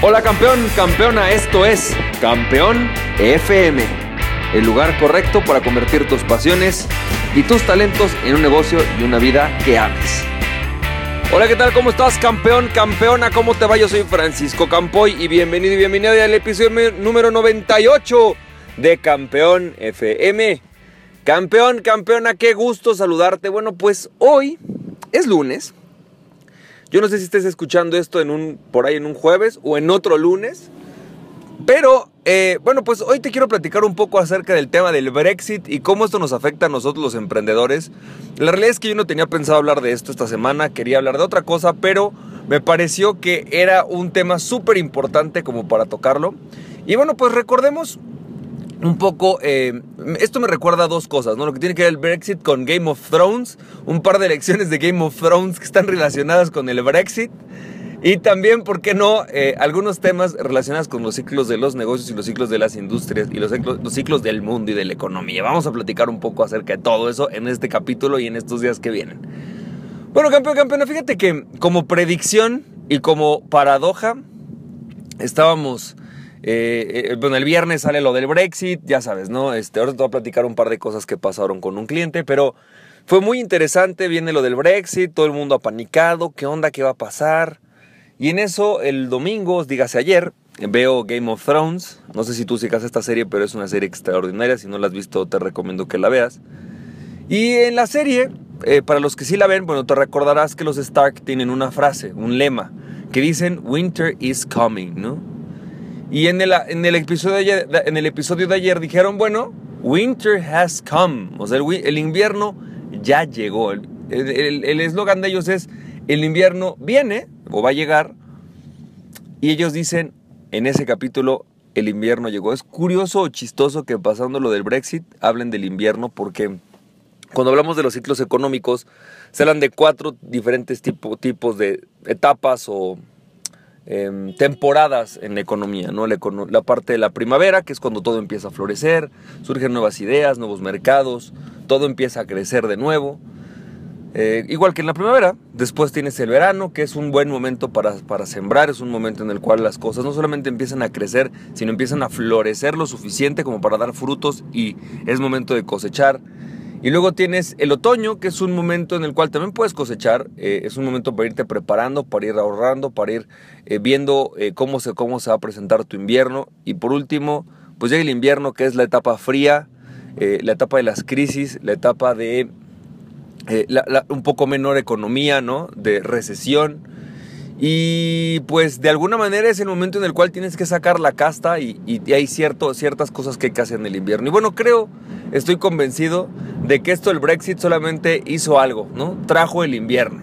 Hola campeón, campeona, esto es Campeón FM, el lugar correcto para convertir tus pasiones y tus talentos en un negocio y una vida que ames. Hola, ¿qué tal? ¿Cómo estás, campeón, campeona? ¿Cómo te va? Yo soy Francisco Campoy y bienvenido y bienvenida al episodio número 98 de Campeón FM. Campeón, campeona, qué gusto saludarte. Bueno, pues hoy es lunes yo no sé si estés escuchando esto en un, por ahí en un jueves o en otro lunes. Pero, eh, bueno, pues hoy te quiero platicar un poco acerca del tema del Brexit y cómo esto nos afecta a nosotros los emprendedores. La realidad es que yo no tenía pensado hablar de esto esta semana, quería hablar de otra cosa, pero me pareció que era un tema súper importante como para tocarlo. Y bueno, pues recordemos un poco, eh, esto me recuerda a dos cosas, ¿no? Lo que tiene que ver el Brexit con Game of Thrones, un par de elecciones de Game of Thrones que están relacionadas con el Brexit. Y también, ¿por qué no? Eh, algunos temas relacionados con los ciclos de los negocios y los ciclos de las industrias y los ciclos, los ciclos del mundo y de la economía. Vamos a platicar un poco acerca de todo eso en este capítulo y en estos días que vienen. Bueno, campeón, campeona, fíjate que como predicción y como paradoja, estábamos eh, eh, bueno, el viernes sale lo del Brexit, ya sabes, ¿no? Este, ahora te voy a platicar un par de cosas que pasaron con un cliente, pero fue muy interesante, viene lo del Brexit, todo el mundo apanicado, ¿qué onda? ¿Qué va a pasar? Y en eso, el domingo, dígase ayer, veo Game of Thrones. No sé si tú sigas esta serie, pero es una serie extraordinaria. Si no la has visto, te recomiendo que la veas. Y en la serie, eh, para los que sí la ven, bueno, te recordarás que los Stark tienen una frase, un lema, que dicen Winter is coming, ¿no? Y en el, en el, episodio, de ayer, en el episodio de ayer dijeron, bueno, winter has come. O sea, el, invierno ya llegó. El eslogan de ellos es, el invierno viene o va a llegar. Y ellos dicen, en ese capítulo, el invierno llegó. Es curioso o chistoso que pasando lo del Brexit hablen del invierno porque cuando hablamos de los ciclos económicos se hablan de cuatro diferentes tipos de etapas o Em, temporadas en la economía, ¿no? La, parte de la primavera, que es cuando todo empieza a florecer, surgen nuevas ideas, nuevos mercados, todo empieza a crecer de nuevo. Eh, igual que en la primavera, después tienes el verano, que es un buen momento para, para sembrar, es un momento en el cual las cosas no solamente empiezan a crecer, sino empiezan a florecer lo suficiente como para dar frutos y es momento de cosechar. Y luego tienes el otoño, que es un momento en el cual también puedes cosechar, eh, es un momento para irte preparando, para ir ahorrando, para ir eh, viendo eh, cómo, se, cómo se va a presentar tu invierno. Y por último, pues llega el invierno, que es la etapa fría, la etapa de las crisis, la etapa de un poco menor economía, ¿no? De recesión. Y pues de alguna manera es el momento en el cual tienes que sacar la casta y, hay cierto, ciertas cosas que hay que hacer en el invierno. Y bueno, creo, estoy convencido de que esto el Brexit solamente hizo algo, ¿no? Trajo el invierno.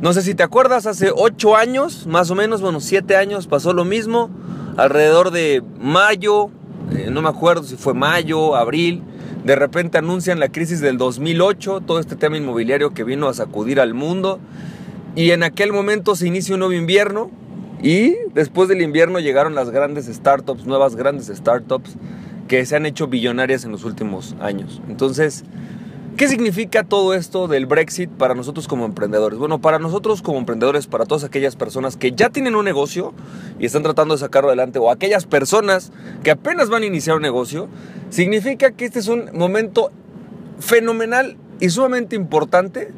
No sé si te acuerdas, hace ocho años, más o menos, bueno, siete años pasó lo mismo, alrededor de mayo, eh, no me acuerdo si fue mayo, abril, de repente anuncian la crisis del 2008, todo este tema inmobiliario que vino a sacudir al mundo y en aquel momento se inicia un nuevo invierno y después del invierno llegaron las grandes startups, nuevas grandes startups que se han hecho billonarias en los últimos años. Entonces, ¿qué significa todo esto del Brexit para nosotros como emprendedores? Bueno, para nosotros como emprendedores, para todas aquellas personas que ya tienen un negocio y están tratando de sacarlo adelante, o aquellas personas que apenas van a iniciar un negocio, significa que este es un momento fenomenal y sumamente importante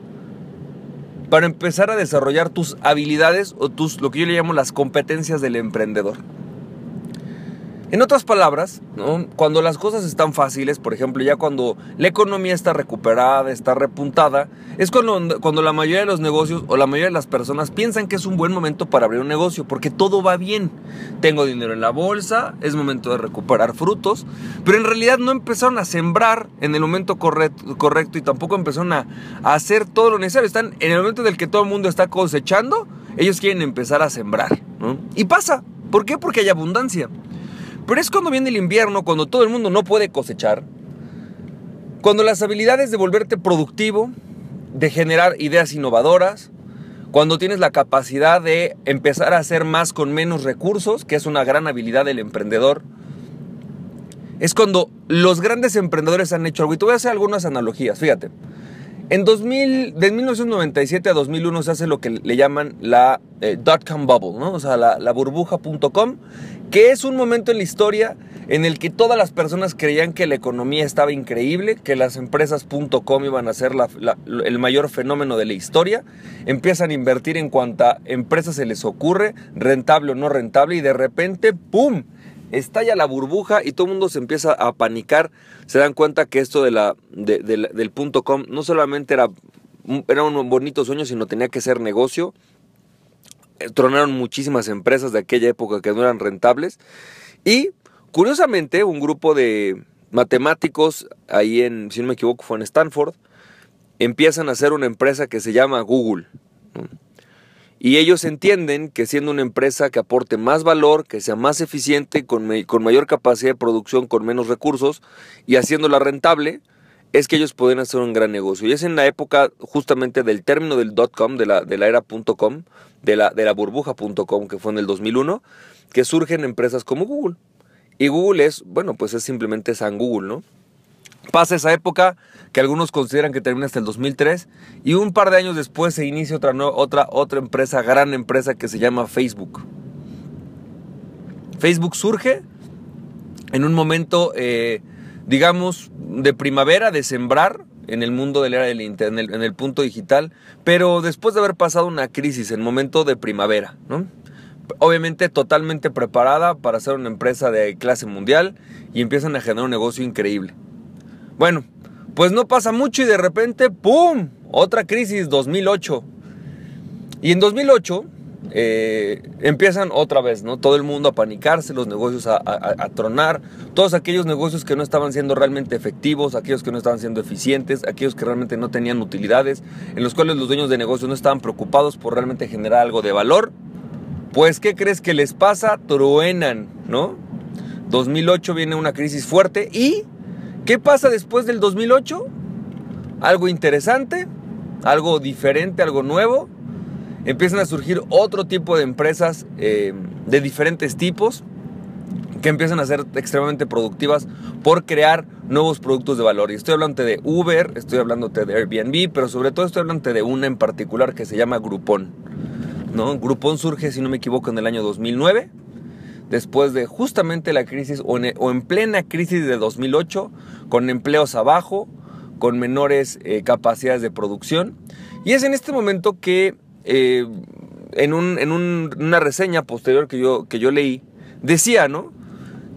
para empezar a desarrollar tus habilidades o tus, lo que yo le llamo las competencias del emprendedor. En otras palabras, cuando las cosas están fáciles, por ejemplo, ya cuando la economía está recuperada, está repuntada, es cuando, cuando la mayoría de los negocios o la mayoría de las personas piensan que es un buen momento para abrir un negocio, porque todo va bien. Tengo dinero en la bolsa, es momento de recuperar frutos, pero en realidad no empezaron a sembrar en el momento correcto, y tampoco empezaron a, hacer todo lo necesario. Están en el momento en el que todo el mundo está cosechando, ellos quieren empezar a sembrar. Y pasa. ¿Por qué? Porque hay abundancia. Pero es cuando viene el invierno, cuando todo el mundo no puede cosechar, cuando las habilidades de volverte productivo, de generar ideas innovadoras, cuando tienes la capacidad de empezar a hacer más con menos recursos, que es una gran habilidad del emprendedor, es cuando los grandes emprendedores han hecho algo. Y te voy a hacer algunas analogías, fíjate. En 2000, de 1997 a 2001 se hace lo que le llaman la eh, dot-com bubble, ¿no? O sea, la, la burbuja.com, que es un momento en la historia en el que todas las personas creían que la economía estaba increíble, que las empresas.com iban a ser el mayor fenómeno de la historia, empiezan a invertir en cuanta empresa se les ocurre, rentable o no rentable, y de repente, ¡pum! Estalla la burbuja y todo el mundo se empieza a panicar. Se dan cuenta que esto de la, del punto com no solamente era, era un bonito sueño, sino tenía que ser negocio. Eh, tronaron muchísimas empresas de aquella época que no eran rentables. Y curiosamente, un grupo de matemáticos, ahí en, si no me equivoco, fue en Stanford, empiezan a hacer una empresa que se llama Google. Y ellos entienden que siendo una empresa que aporte más valor, que sea más eficiente, con, con mayor capacidad de producción, con menos recursos y haciéndola rentable, es que ellos pueden hacer un gran negocio. Y es en la época justamente del término del dot-com, de la, de la era.com, de la, de la burbuja.com, que fue en el 2001, que surgen empresas como Google. Y Google es, bueno, pues es simplemente San Google, ¿no? Pasa esa época que algunos consideran que termina hasta el 2003 y un par de años después se inicia otra, otra, otra empresa, gran empresa que se llama Facebook. Facebook surge en un momento, eh, digamos, de primavera, de sembrar en el mundo de la era del internet, en el, punto digital, pero después de haber pasado una crisis, en momento de primavera. Obviamente totalmente preparada para ser una empresa de clase mundial y empiezan a generar un negocio increíble. Bueno, pues no pasa mucho y de repente, ¡pum! Otra crisis, 2008. Y en 2008 eh, empiezan otra vez, ¿no? Todo el mundo a panicarse, los negocios a, tronar, todos aquellos negocios que no estaban siendo realmente efectivos, aquellos que no estaban siendo eficientes, aquellos que realmente no tenían utilidades, en los cuales los dueños de negocios no estaban preocupados por realmente generar algo de valor. Pues, ¿qué crees que les pasa? Truenan, ¿no? 2008 viene una crisis fuerte y ¿Qué pasa después del 2008? Algo interesante, algo diferente, algo nuevo. Empiezan a surgir otro tipo de empresas eh, de diferentes tipos que empiezan a ser extremadamente productivas por crear nuevos productos de valor. Y estoy hablando de Uber, estoy hablando de Airbnb, pero sobre todo estoy hablando de una en particular que se llama Groupon. ¿no? Groupon surge, si no me equivoco, en el año 2009 después de justamente la crisis o en, plena crisis de 2008, con empleos abajo, con menores eh, capacidades de producción. Y es en este momento que eh, en, una reseña posterior que yo, que yo leí, decía, ¿no?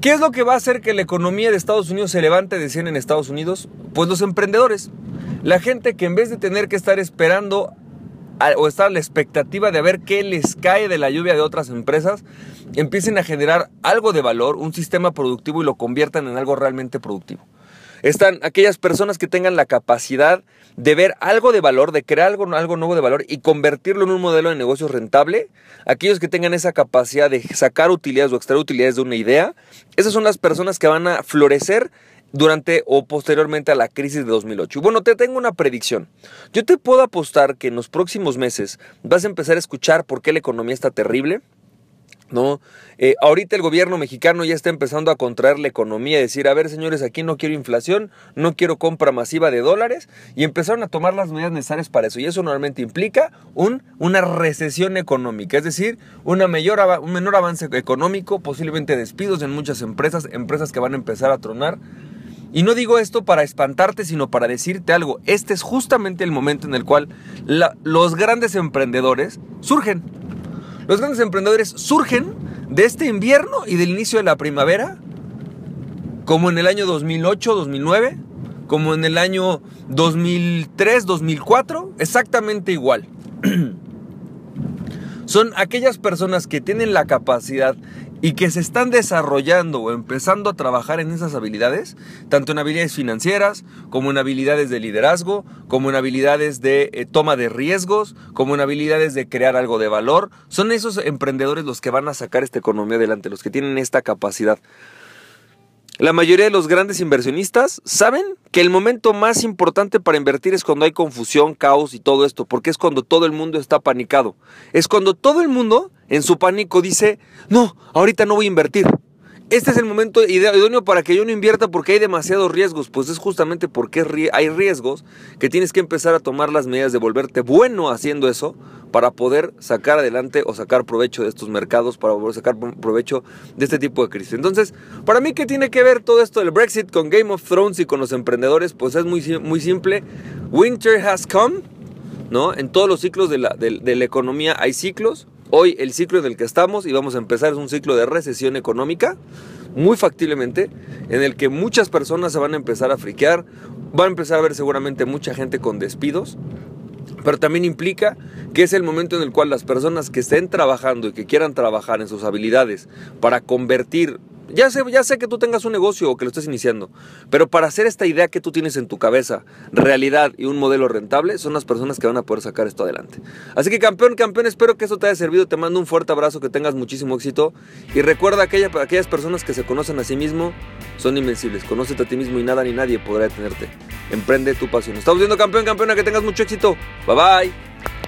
¿Qué es lo que va a hacer que la economía de Estados Unidos se levante, decían en Estados Unidos? Pues los emprendedores. La gente que en vez de tener que estar esperando o estar a la expectativa de ver qué les cae de la lluvia de otras empresas, empiecen a generar algo de valor, un sistema productivo y lo conviertan en algo realmente productivo. Están aquellas personas que tengan la capacidad de ver algo de valor, de crear algo, algo nuevo de valor y convertirlo en un modelo de negocio rentable. Aquellos que tengan esa capacidad de sacar utilidades o extraer utilidades de una idea, esas son las personas que van a florecer durante o posteriormente a la crisis de 2008. Bueno, te tengo una predicción. Yo te puedo apostar que en los próximos meses vas a empezar a escuchar por qué la economía está terrible. ¿no? Eh, ahorita el gobierno mexicano ya está empezando a contraer la economía, decir, a ver señores, aquí no quiero inflación, no quiero compra masiva de dólares, y empezaron a tomar las medidas necesarias para eso. Y eso normalmente implica un, una recesión económica, es decir, una un menor avance económico, posiblemente despidos en muchas empresas, empresas que van a empezar a tronar. Y no digo esto para espantarte, sino para decirte algo. Este es justamente el momento en el cual los grandes emprendedores surgen. Los grandes emprendedores surgen de este invierno y del inicio de la primavera, como en el año 2008, 2009, como en el año 2003, 2004, exactamente igual. Son aquellas personas que tienen la capacidad y que se están desarrollando o empezando a trabajar en esas habilidades, tanto en habilidades financieras, como en habilidades de liderazgo, como en habilidades de eh, toma de riesgos, como en habilidades de crear algo de valor. Son esos emprendedores los que van a sacar esta economía adelante, los que tienen esta capacidad. La mayoría de los grandes inversionistas saben que el momento más importante para invertir es cuando hay confusión, caos y todo esto, porque es cuando todo el mundo está panicado. Es cuando todo el mundo en su pánico dice, no, ahorita no voy a invertir. Este es el momento idóneo para que yo no invierta porque hay demasiados riesgos. Pues es justamente porque hay riesgos que tienes que empezar a tomar las medidas de volverte bueno haciendo eso para poder sacar adelante o sacar provecho de estos mercados, para poder sacar provecho de este tipo de crisis. Entonces, para mí, ¿qué tiene que ver todo esto del Brexit con Game of Thrones y con los emprendedores? Pues es muy, muy simple. Winter has come, ¿no? En todos los ciclos de la, de la economía hay ciclos. Hoy el ciclo en el que estamos y vamos a empezar es un ciclo de recesión económica, muy factiblemente, en el que muchas personas se van a empezar a friquear, va a empezar a ver seguramente mucha gente con despidos, pero también implica que es el momento en el cual las personas que estén trabajando y que quieran trabajar en sus habilidades para convertir ya sé, ya sé que tú tengas un negocio o que lo estés iniciando, pero para hacer esta idea que tú tienes en tu cabeza, realidad y un modelo rentable, son las personas que van a poder sacar esto adelante. Así que campeón, campeón, espero que esto te haya servido. Te mando un fuerte abrazo, que tengas muchísimo éxito. Y recuerda aquella, aquellas personas que se conocen a sí mismo son invencibles. Conócete a ti mismo y nada ni nadie podrá detenerte. Emprende tu pasión. Estamos viendo campeón, campeona, que tengas mucho éxito. Bye bye.